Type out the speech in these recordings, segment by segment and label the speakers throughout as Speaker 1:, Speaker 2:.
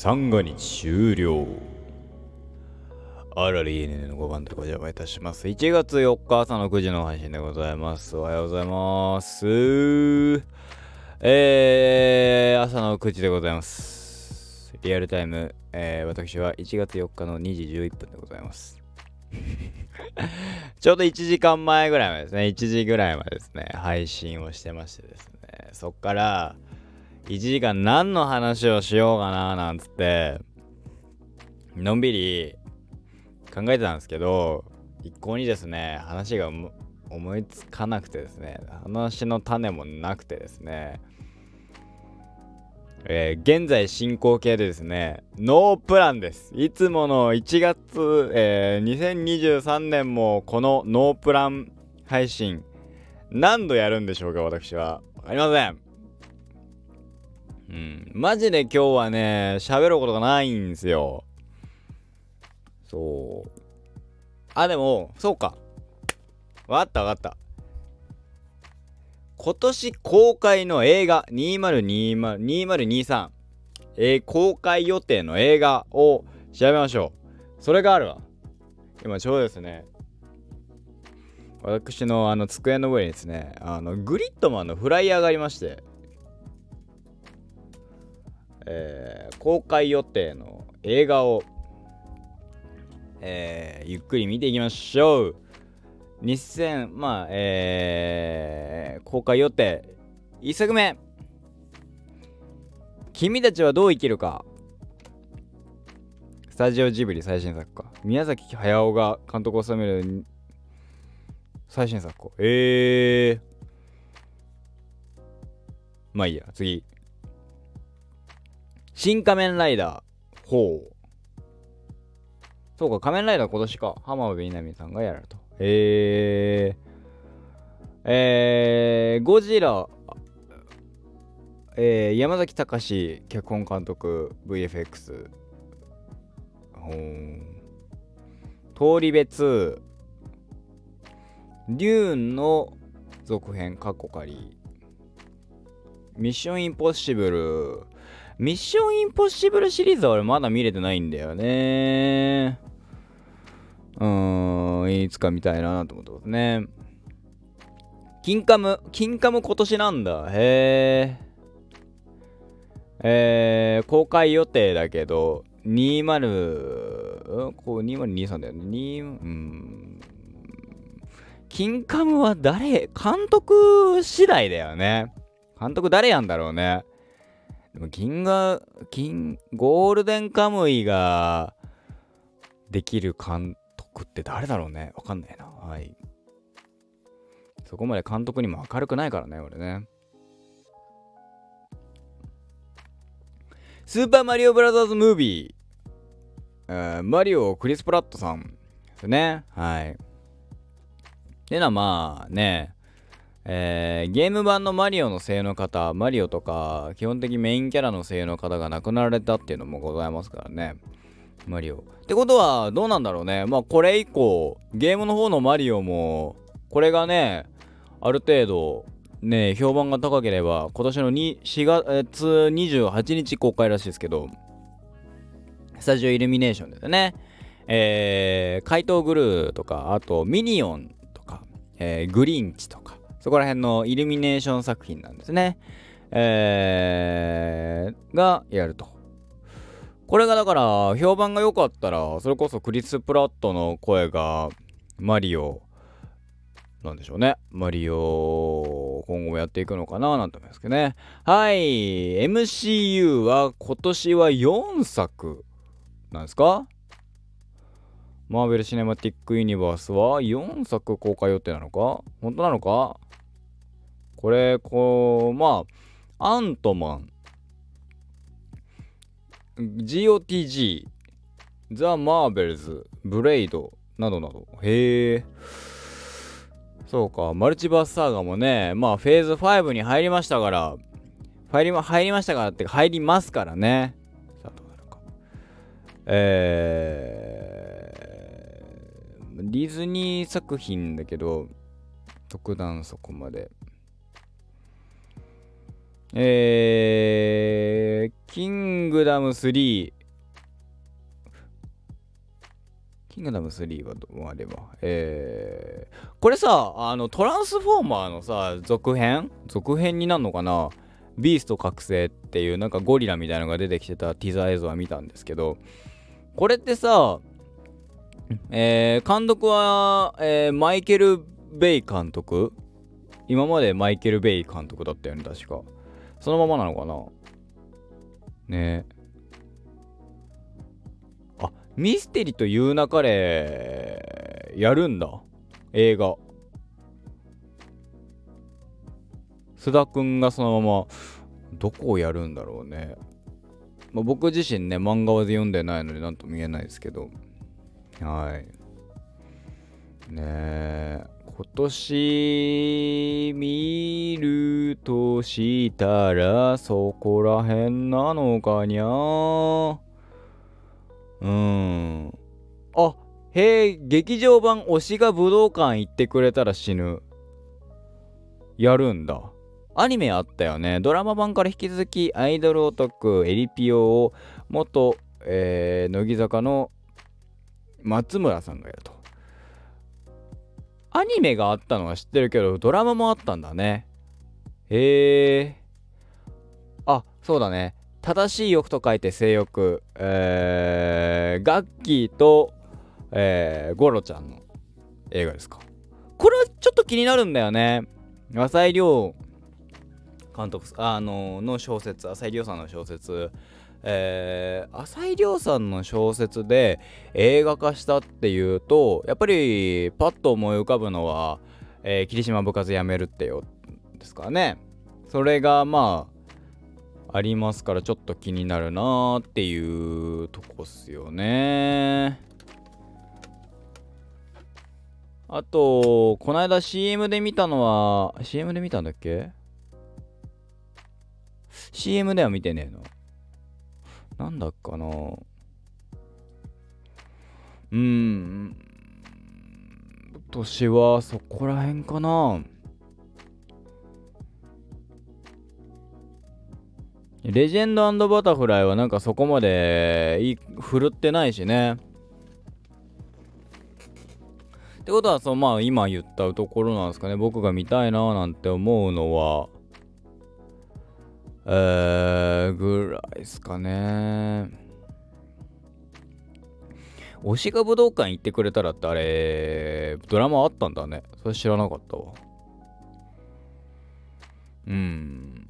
Speaker 1: 三が日終了。あらり ENN の5番でご邪魔いたします。1月4日朝の9時の配信でございます。おはようございます。えー、朝の9時でございます。リアルタイム、えー、私は1月4日の2時11分でございます。ちょうど1時間前ぐらいまでですね、1時ぐらいまでですね、配信をしてましてですね、そっから、1時間何の話をしようかななんつって、のんびり考えてたんですけど、一向にですね、話が思いつかなくてですね、話の種もなくてですね、えー現在進行形でですね、ノープランです。いつもの1月、えー2023年もこのノープラン配信、何度やるんでしょうか、私は。わかりません。うん、マジで今日はね、喋ることがないんですよ。そう。あ、でも、そうか。わかったわかった。今年公開の映画2020 2023、えー公開予定の映画を調べましょう。それがあるわ。今ちょうどですね、私のあの机の上にですね、あのグリッドマンのフライヤーがありまして、えー公開予定の映画を、えーゆっくり見ていきましょう。2000、まあ、えー公開予定、1作目。君たちはどう生きるか。スタジオジブリ最新作か。宮崎駿が監督を務める最新作か。えー。まあいいや、次。新仮面ライダー。ほう。そうか、仮面ライダー今年か。浜辺美波さんがやると。へえー。えー、ゴジラ、えー、山崎隆脚本監督 VFX。ほー通り別。デューンの続編、カッコ仮。ミッションインポッシブル。ミッションインポッシブルシリーズは俺まだ見れてないんだよね。うーん、いつか見たいなと思ってますね。金カム、金カム今年なんだ。へえ。えー、公開予定だけど、20、こう2023だよね。2、うん。金カムは誰？監督次第だよね。監督誰やんだろうね。でも銀が、金、ゴールデンカムイができる監督って誰だろうね？わかんないな。はい。そこまで監督にも明るくないからね、俺ね。スーパーマリオブラザーズムービー。えーマリオ・クリス・プラットさんですね。はい。っていうのはまあね、えーゲーム版のマリオの声優の方、マリオとか、基本的メインキャラの声優の方が亡くなられたっていうのもございますからね。マリオ。ってことは、どうなんだろうね。まあ、これ以降、ゲームの方のマリオも、これがね、ある程度、ね、評判が高ければ、今年のに4月28日公開らしいですけど、スタジオイルミネーションですね。えー、怪盗グルーとか、あとミニオンとか、えーグリンチとか、そこら辺のイルミネーション作品なんですね。えー、がやると。これがだから、評判が良かったら、それこそクリス・プラットの声がマリオ、なんでしょうね。マリオ、今後もやっていくのかななんて思いますけどね。はい。MCU は今年は4作なんですか？マーベル・シネマティック・ユニバースは4作公開予定なのか？本当なのか？これ、こう、まあ、アントマン、GOTG、ザ・マーベルズ、ブレイドなどなど。へえ。そうか、マルチバースサーガもね、まあ、フェーズ5に入りましたから、入りま入りましたからって入りますからね。さあ、どうなるか。えー、ディズニー作品だけど、特段そこまで。えー、キングダム3、キングダム3はどうあれば、えー、これさ、あの、トランスフォーマーのさ、続編？続編になるのかな？ビースト覚醒っていうなんかゴリラみたいなのが出てきてたティザー映像は見たんですけど、これってさ、えー、監督は、えー、マイケル・ベイ監督？今までマイケル・ベイ監督だったよね、確か。そのままなのかな？ねえあ、ミステリという流れ、やるんだ。映画。須田くんがそのまま、どこをやるんだろうね。まあ、僕自身ね、漫画は読んでないので何とも言えないですけど。はい。ねえ。今年見るとしたらそこらへんなのかにゃうん。あ、へえ、劇場版推しが武道館行ってくれたら死ぬ。やるんだ。アニメあったよね。ドラマ版から引き続きアイドルオタクエリピオを元、えー、乃木坂の松村さんがやると。アニメがあったのは知ってるけど、ドラマもあったんだね。へえ。あ、そうだね。正しい欲と書いて性欲。えー、ガッキーと、えー、ゴロちゃんの映画ですか。これはちょっと気になるんだよね。浅井亮監督あのの小説浅井亮さんの小説えー、浅井亮さんの小説で映画化したっていうとやっぱりパッと思い浮かぶのは、えー、霧島部活やめるってよですかね。それがまあありますからちょっと気になるなーっていうとこっすよね。あとこの間 CM で見たのは CM で見たんだっけ？CM では見てねえの。なんだっかなうーん。年はそこら辺かなレジェンドバタフライはなんかそこまでい振るってないしね。ってことはそうまあ今言ったところなんですかね僕が見たいななんて思うのはえー、ぐらいですかね。推しが武道館行ってくれたらってあれ、ドラマあったんだね。それ知らなかったわ。うん。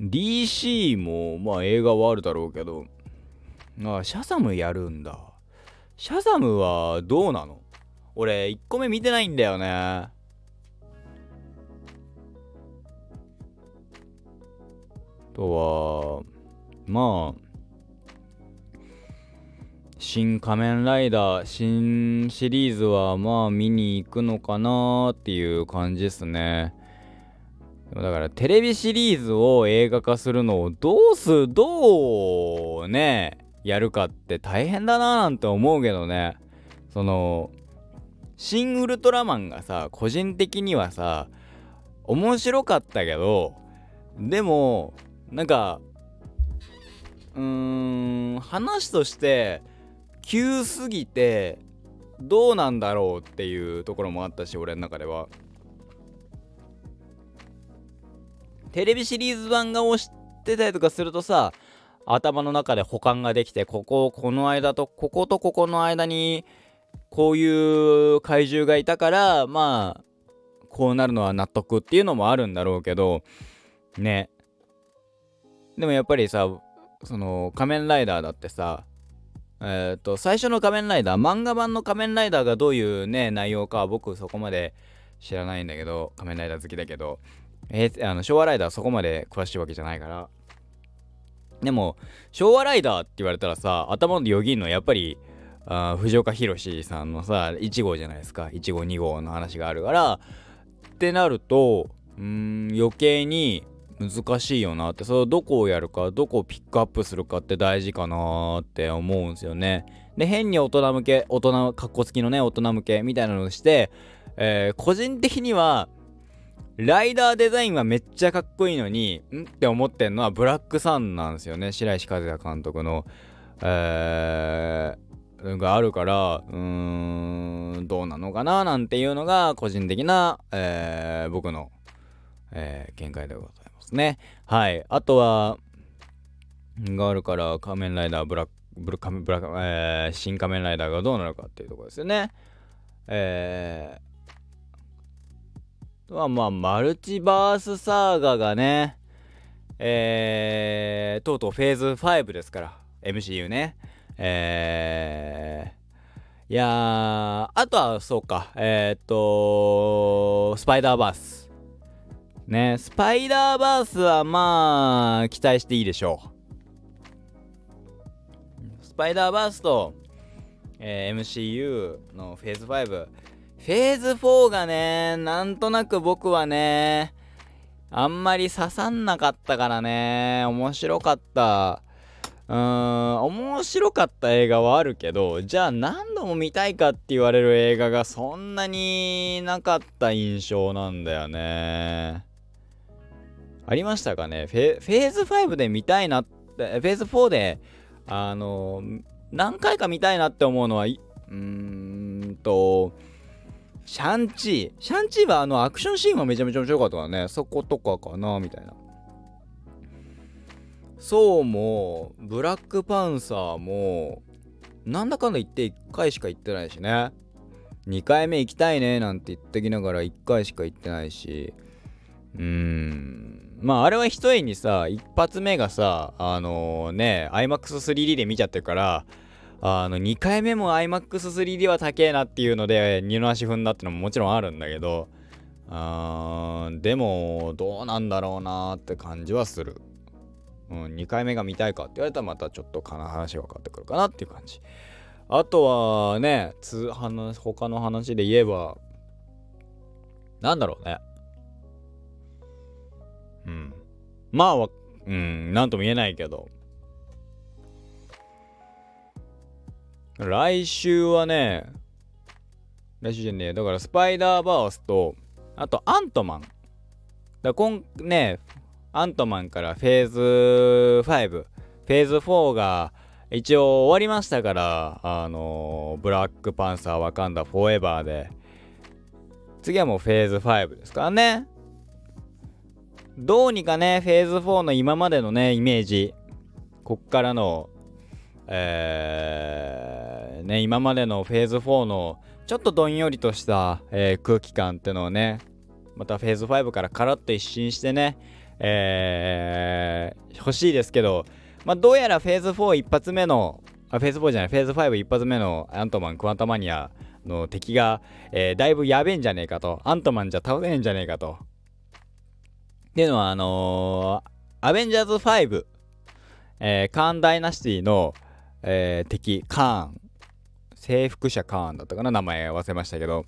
Speaker 1: DC もまあ映画はあるだろうけど、ああシャザムやるんだ。シャザムはどうなの？俺1個目見てないんだよね。とは、まあ、新仮面ライダー、新シリーズはまあ見に行くのかなっていう感じですね。だからテレビシリーズを映画化するのをどうす、どうね、やるかって大変だななんて思うけどね。その、シン・ウルトラマンがさ、個人的にはさ、面白かったけど、でも、なんかうーん話として急すぎてどうなんだろうっていうところもあったし俺の中では。テレビシリーズ版が押してたりとかするとさ頭の中で保管ができてここをこの間とこことここの間にこういう怪獣がいたからまあこうなるのは納得っていうのもあるんだろうけどね。でもやっぱりさ、その仮面ライダーだってさ、えっ、ー、と、最初の仮面ライダー、漫画版の仮面ライダーがどういうね、内容かは僕そこまで知らないんだけど、仮面ライダー好きだけど、えー、あの昭和ライダーそこまで詳しいわけじゃないから。でも、昭和ライダーって言われたらさ、頭でよぎんのはやっぱり、あ藤岡弘さんのさ、1号じゃないですか。1号、2号の話があるから、ってなると、うん、余計に、難しいよなって。それをどこをやるかどこをピックアップするかって大事かなって思うんですよね。で変に大人向け大人かっこつきのね大人向けみたいなのをして、えー、個人的にはライダーデザインはめっちゃかっこいいのに、んって思ってんのはブラックサンなんですよね。白石和也監督の、えー、があるから、うーん、どうなのかななんていうのが個人的な、えー、僕の、えー、見解でございますね。はい。あとは、があるから、仮面ライダーブラック、ブラブラえー、新仮面ライダーがどうなるかっていうところですよね。えー、はまあ、マルチバースサーガがね、えー、とうとうフェーズ5ですから、MCU ね。えー、いや、あとはそうか、えー、っと、スパイダーバース。ね、スパイダーバースはまあ、期待していいでしょう。スパイダーバースと、えー、MCU のフェーズ5。フェーズ4がね、なんとなく僕はね、あんまり刺さんなかったからね、面白かった。うーん、面白かった映画はあるけど、じゃあ何度も見たいかって言われる映画がそんなになかった印象なんだよね。ありましたかね？フェーズ5で見たいなって、フェーズ4で、あの、何回か見たいなって思うのは、うーんと、シャンチー。シャンチーはあのアクションシーンはめちゃめちゃ面白かったからね。そことかかな、みたいな。そうも、ブラックパンサーも、なんだかんだ言って1回しか行ってないしね。2回目行きたいねなんて言ってきながら1回しか行ってないし。うーん。まああれは一重にさ、一発目がさ、あのー、ね、IMAX3D で見ちゃってるから、あの、2回目も IMAX3D は高えなっていうので、二の足踏んだってのももちろんあるんだけど、あーでも、どうなんだろうなって感じはする。うん、2回目が見たいかって言われたらまたちょっとかな話が分かってくるかなっていう感じ。あとはね、つ話他の話で言えば、なんだろうね。うん。まあ、うん、なんとも言えないけど。来週はね、来週じゃねえ、だからスパイダーバースと、あとアントマン。だ今ね、アントマンからフェーズ5、フェーズ4が一応終わりましたから、あのー、ブラックパンサー、ワカンダ、フォーエバーで、次はもうフェーズ5ですからね。どうにかね、フェーズ4の今までのね、イメージ、こっからの、えー、ね、今までのフェーズ4のちょっとどんよりとした、えー、空気感ってのをね、またフェーズ5からカラッと一新してね、えー、欲しいですけど、まあ、どうやらフェーズ4一発目の、あ、フェーズ4じゃない、フェーズ5一発目のアントマン、クワンタマニアの敵が、えー、だいぶやべえんじゃねえかと。アントマンじゃ倒せねえんじゃねえかと。っていうのは、あのー、アベンジャーズ5、えー、カーンダイナシティの、えー、敵、カーン、征服者カーンだったかな、名前忘れましたけど、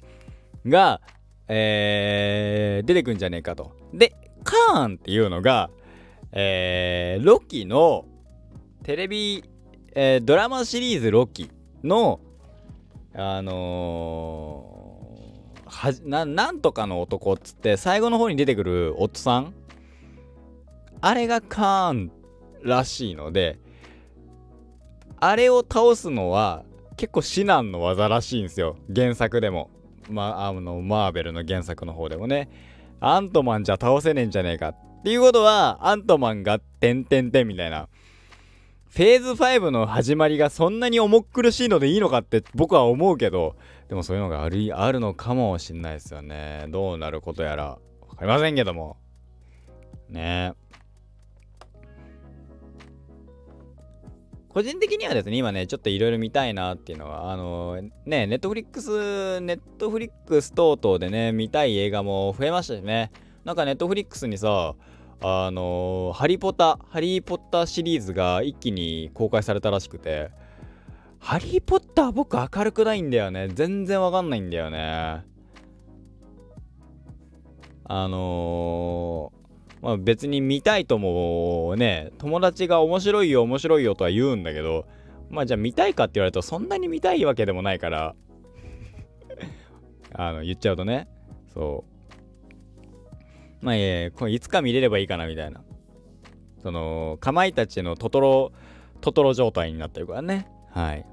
Speaker 1: が、えー、出てくんじゃねえかと。で、カーンっていうのが、えー、ロキのテレビ、えー、ドラマシリーズロキの、あのー、はななんとかの男っつって最後の方に出てくる夫さんあれがカーンらしいのであれを倒すのは結構至難の技らしいんですよ原作でもまあのマーベルの原作の方でもねアントマンじゃ倒せねえんじゃねえかっていうことは、アントマンがてんてんてんみたいな。フェーズ5の始まりがそんなに重苦しいのでいいのかって僕は思うけど、でもそういうのがあるあるのかもしんないですよね。どうなることやら。わかりませんけども。ねえ。個人的にはですね、今ね、ちょっといろいろ見たいなっていうのは、あのー、ね、ネットフリックス、ネットフリックス等々でね、見たい映画も増えましたしね。なんかネットフリックスにさ、あのー、ハリポタ、ハリーポッターシリーズが一気に公開されたらしくて、ハリーポッター僕明るくないんだよね。全然わかんないんだよね。あのーまあ、別に見たいともね、友達が面白いよ面白いよとは言うんだけど、まあじゃあ見たいかって言われるとそんなに見たいわけでもないから あの、言っちゃうとね、そう。まあいえこれいつか見れればいいかなみたいな。そのかまいたちのトトロトトロ状態になってるからね。はい。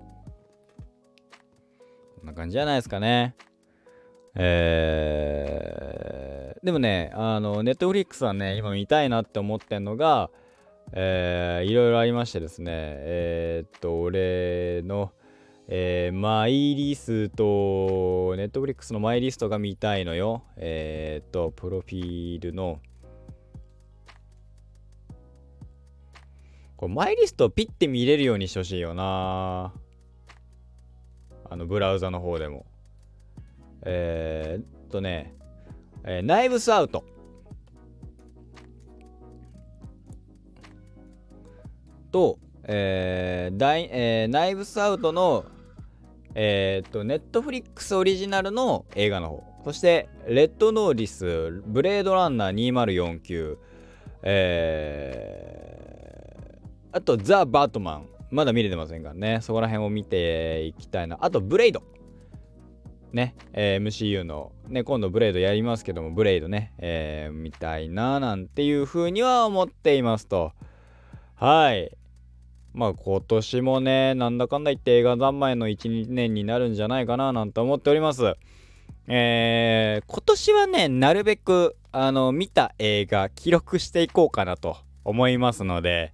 Speaker 1: こんな感じじゃないですかね。えー、でもねあのネットフリックスはね今見たいなって思ってんのがえー、いろいろありましてですねえー、っと俺のえー、マイリスト、ネットフリックスのマイリストが見たいのよ。えー、っと、プロフィールの、これマイリストをピッて見れるようにしてほしいよな。あの、ブラウザの方でも。えー、っとね、えー、ナイブスアウト。と、えーダイえー、ナイブスアウトのえー、っと、ネットフリックスオリジナルの映画の方。そして、レッドノーリス、ブレードランナー2049、えー、あと、ザ・バートマン。まだ見れてませんからね。そこら辺を見ていきたいな。あと、ブレイド。ね、えー、MCU の、ね、今度ブレイドやりますけども、ブレイドね、えー、見たいな、なんていうふうには思っていますと。はい。まあ今年もね、なんだかんだ言って映画三昧の1、2年になるんじゃないかななんて思っております。えー、今年はね、なるべく、あの、見た映画記録していこうかなと思いますので、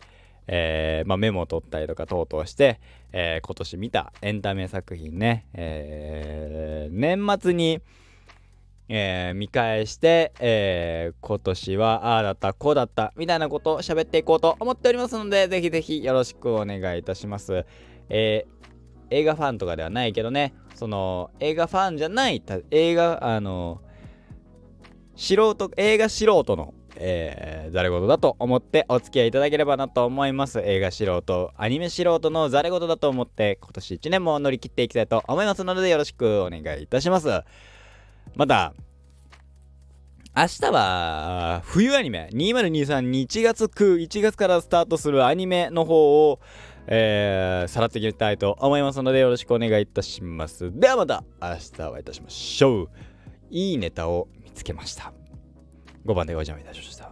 Speaker 1: えー、まあ、メモを取ったりとか等々して、えー、今年見たエンタメ作品ね、えー、年末に、え、見返して、え、今年はああだったこうだったみたいなことを喋っていこうと思っておりますのでぜひぜひよろしくお願いいたします、え、映画ファンとかではないけどね。その映画ファンじゃない映画あの素人映画素人のえー、ざれ言だと思ってお付き合いいただければなと思います。映画素人、アニメ素人のざれ言だと思って今年1年も乗り切っていきたいと思いますのでよろしくお願いいたします。また、明日は冬アニメ2023 1月9 1月からスタートするアニメの方を、えー、さらっていきたいと思いますのでよろしくお願いいたします。ではまた明日お会いいたしましょう。いいネタを見つけました。5番でお邪魔いたしました。